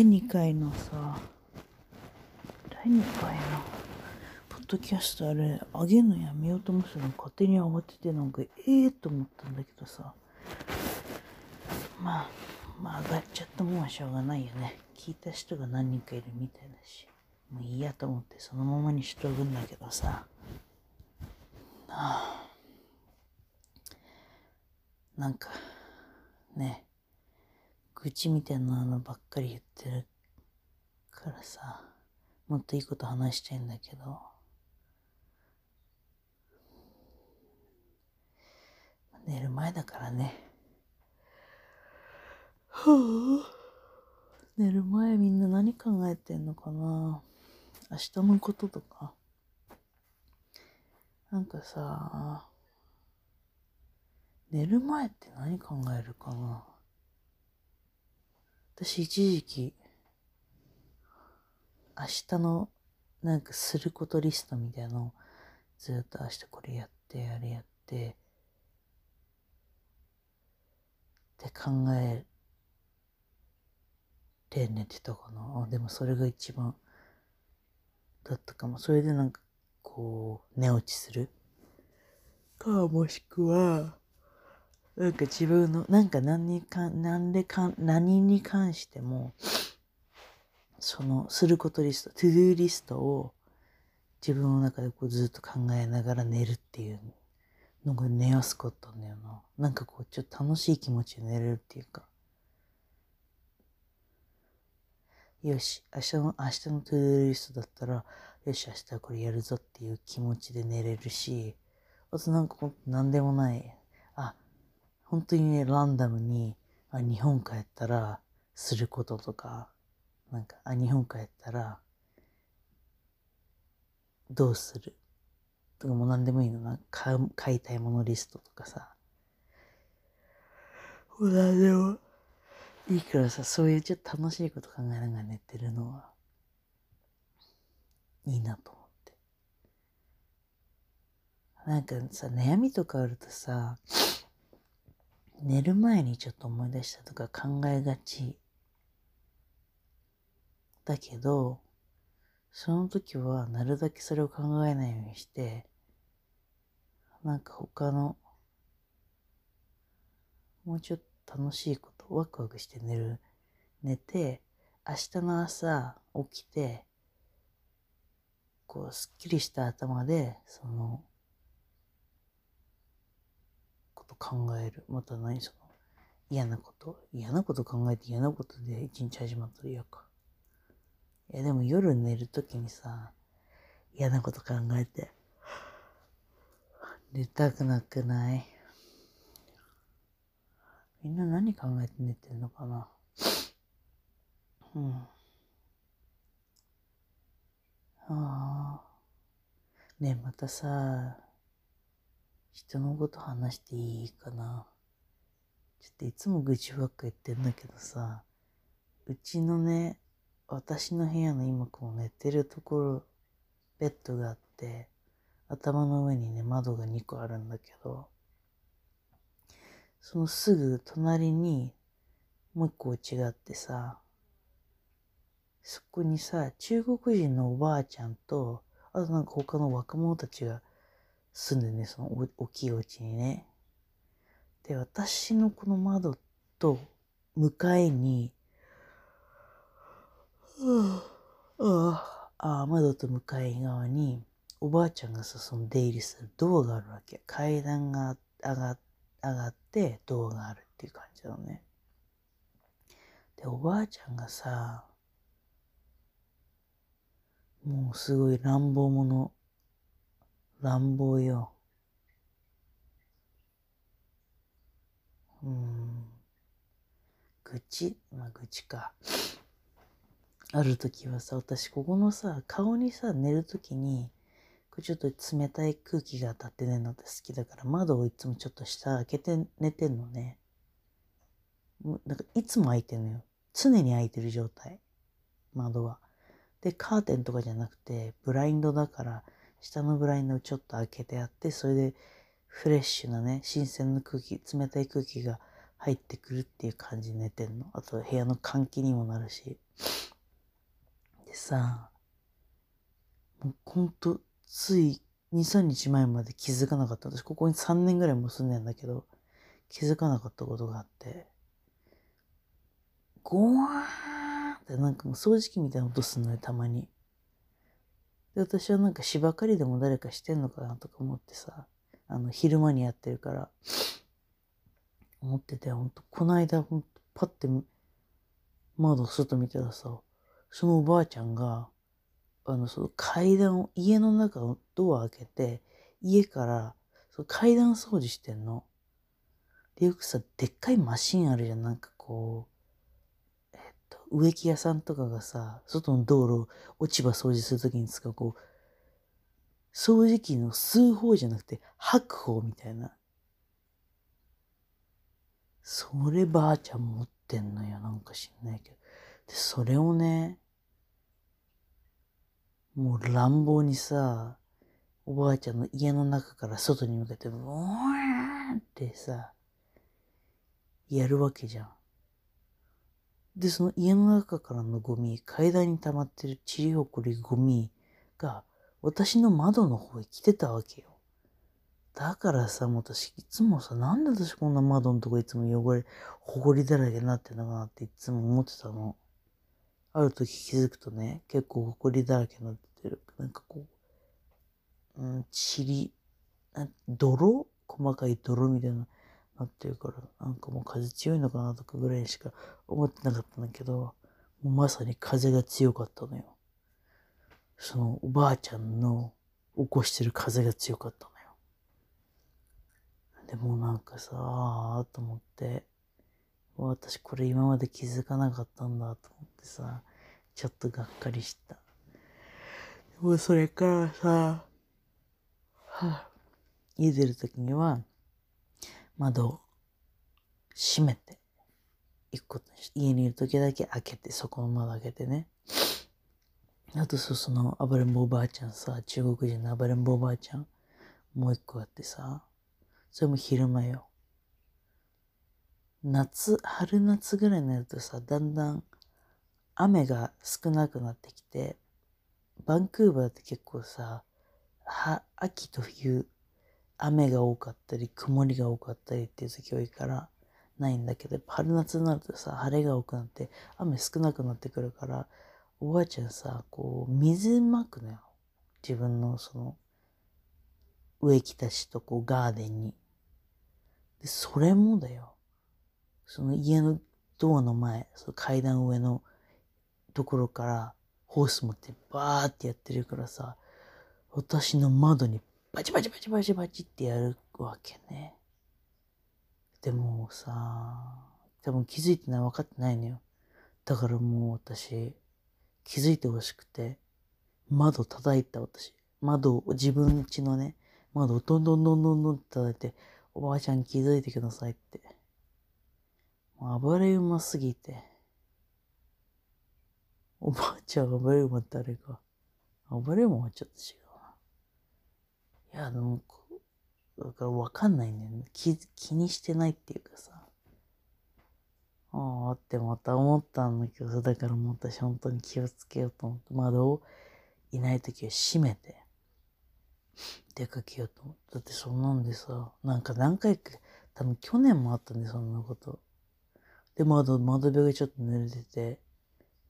間第2回のさ第2回の。ポッドキャストあれ上げるのやめようと思ってたの勝手に慌ててなんかええー、と思ったんだけどさ。まあまあ上がっちゃったもんはしょうがないよね。聞いた人が何人かいるみたいだし。もういいやと思ってそのままにしとくんだけどさ。あ。なんかね愚痴みたいなのばっかり言ってるからさもっといいこと話したいんだけど。寝る前だからね。はあ寝る前みんな何考えてんのかな？明日のこととか。なんかさ寝る前って何考えるかな？私一時期明日のなんかすることリストみたいなのをずっと明日これやってあれやってって考えて寝てたかな。あでもそれが一番だったかも。それでなんかこう寝落ちする。かもしくはなんか自分のなんか何にか何でか何に関してもそのすることリストトゥドゥリストを自分の中でこうずっと考えながら寝るっていうのが寝やすかったんだよななんかこうちょっと楽しい気持ちで寝れるっていうかよし、明日の、明日の to-do リストだったら、よし、明日はこれやるぞっていう気持ちで寝れるし、あとなんかほんと何でもない。本当にね、ランダムに、あ、日本帰ったらすることとか、なんか、あ、日本帰ったら、どうする？とかもう何でもいいのな。買う、買いたいものリストとかさ。もう何でも。いいからさ、そういうちょっと楽しいこと考えながら寝てるのは、いいなと思って。なんかさ、悩みとかあるとさ、寝る前にちょっと思い出したとか考えがち。だけど、その時はなるだけそれを考えないようにして、なんか他の、もうちょっと楽しいことワクワクして寝る。寝て、明日の朝起きて、こう、すっきりした頭で、その、こと考える。また何その、嫌なこと。嫌なこと考えて嫌なことで一日始まったら嫌か。いや、でも夜寝るときにさ、嫌なこと考えて、寝たくなくない？みんな何考えて寝てんのかな？うん。ああ。ねえ、またさ、人のこと話していいかな？ちょっといつも愚痴ばっか言ってんだけどさ、うちのね、私の部屋の今こう寝てるところ、ベッドがあって、頭の上にね、窓が2個あるんだけど、そのすぐ隣にもう一個違ってさ、そこにさ、中国人のおばあちゃんと、あとなんか他の若者たちが住んでね、その大きいお家にね。で、私のこの窓と向かいに、ああ、窓と向かい側に、おばあちゃんがさ、その出入りするドアがあるわけ。階段が上が、上がって動画があるっていう感じだね。で、おばあちゃんがさ、もうすごい乱暴者。乱暴よ。うん。愚痴？まあ愚痴か。ある時はさ、私ここのさ、顔にさ、寝る時に、ちょっと冷たい空気が当たって寝るのって好きだから窓をいつもちょっと下開けて寝てんのね。なんかいつも開いてんのよ。常に開いてる状態。窓は。で、カーテンとかじゃなくて、ブラインドだから、下のブラインドをちょっと開けてあって、それでフレッシュなね、新鮮な空気、冷たい空気が入ってくるっていう感じで寝てんの。あと部屋の換気にもなるし。でさ、もうほんと、つい2、3日前まで気づかなかった。私ここに3年ぐらいも住んでんだけど、気づかなかったことがあって、ゴワーってなんかもう掃除機みたいな音すんのよ、たまに。で、私はなんか芝刈りでも誰かしてんのかなとか思ってさ、あの、昼間にやってるから、思ってて、ほんと、この間、ほんと、パッて、窓外見てたらさ、そのおばあちゃんが、あの、その階段を、家の中のドア開けて、家から、その階段掃除してんの。で、よくさ、でっかいマシンあるじゃん。なんかこう、植木屋さんとかがさ、外の道路、落ち葉掃除するときに使う、こう、掃除機の数方じゃなくて、白方みたいな。そればあちゃん持ってんのよ。なんか知んないけど。で、それをね、もう乱暴にさ、おばあちゃんの家の中から外に向けて、ブーンってさ、やるわけじゃん。で、その家の中からのゴミ、階段に溜まってるちりほこりゴミが、私の窓の方へ来てたわけよ。だからさ、もう私いつもさ、なんで私こんな窓のとこいつも汚れ、ほこりだらけになってんのかなっていつも思ってたの。ある時気づくとね、結構ほこりだらけになってる。なんかこう、うん、塵、泥？細かい泥みたいななってるから、なんかもう風強いのかなとかぐらいしか思ってなかったんだけど、もうまさに風が強かったのよ。そのおばあちゃんの起こしてる風が強かったのよ。でもなんかさあと思って、私これ今まで気づかなかったんだと思ってさ、ちょっとがっかりした。でもそれからさ、はあ、家出るときには、窓を閉めて行くことにして、家にいるときだけ開けて、そこの窓開けてね。あとそうその暴れん坊おばあちゃんさ、中国人の暴れん坊おばあちゃん、もう一個あってさ、それも昼間よ。夏、春夏ぐらいになるとさ、だんだん雨が少なくなってきて、バンクーバーって結構さ、は、秋と冬、雨が多かったり、曇りが多かったりっていう時多いから、ないんだけど、春夏になるとさ、晴れが多くなって、雨少なくなってくるから、おばあちゃんさ、こう、水まくのよ。自分のその、植木たちとこう、ガーデンに。で、それもだよ。その家のドアの前、その階段上のところからホース持ってバーってやってるからさ、私の窓にバチバチバチバチバチってやるわけね。でもさ、多分気づいてない、分かってないのよ。だからもう私、気づいてほしくて、窓叩いた私。窓を、自分家のね、窓をどんどんどんどんどんって叩いて、おばあちゃん気づいてくださいって。もう暴れ馬すぎて。おばあちゃん暴れ馬誰か。暴れ馬はちょっと違う。いや、でも、だからわかんないんだよね。気、気にしてないっていうかさ。ああってまた思ったんだけど、だからもう私本当に気をつけようと思って、窓をいない時は閉めて、出かけようと思って。だってそんなんでさ、なんか何回か、多分去年もあったんで、そんなこと。で、窓、窓辺がちょっと濡れてて、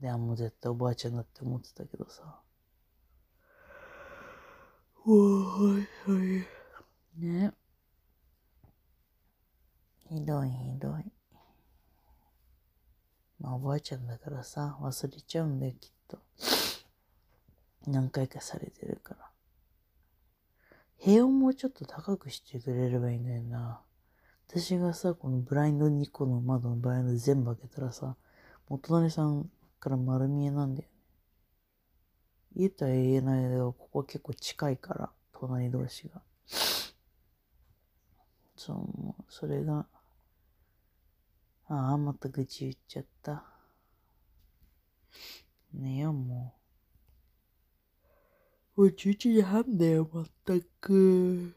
で、あ、もう絶対おばあちゃんだって思ってたけどさ。おーい、はい。ね。ひどいひどい。まあ、おばあちゃんだからさ、忘れちゃうんだよ、きっと。何回かされてるから。部屋をもうちょっと高くしてくれればいいんだよな。私がさ、このブラインド2個の窓のブラインド全部開けたらさ、もう隣さんから丸見えなんだよ。家とは言えないけど、ここ結構近いから、隣同士が。そう、もう、それが、ああ、また愚痴言っちゃった。寝よう、もう。もう11時半だよ、まったく。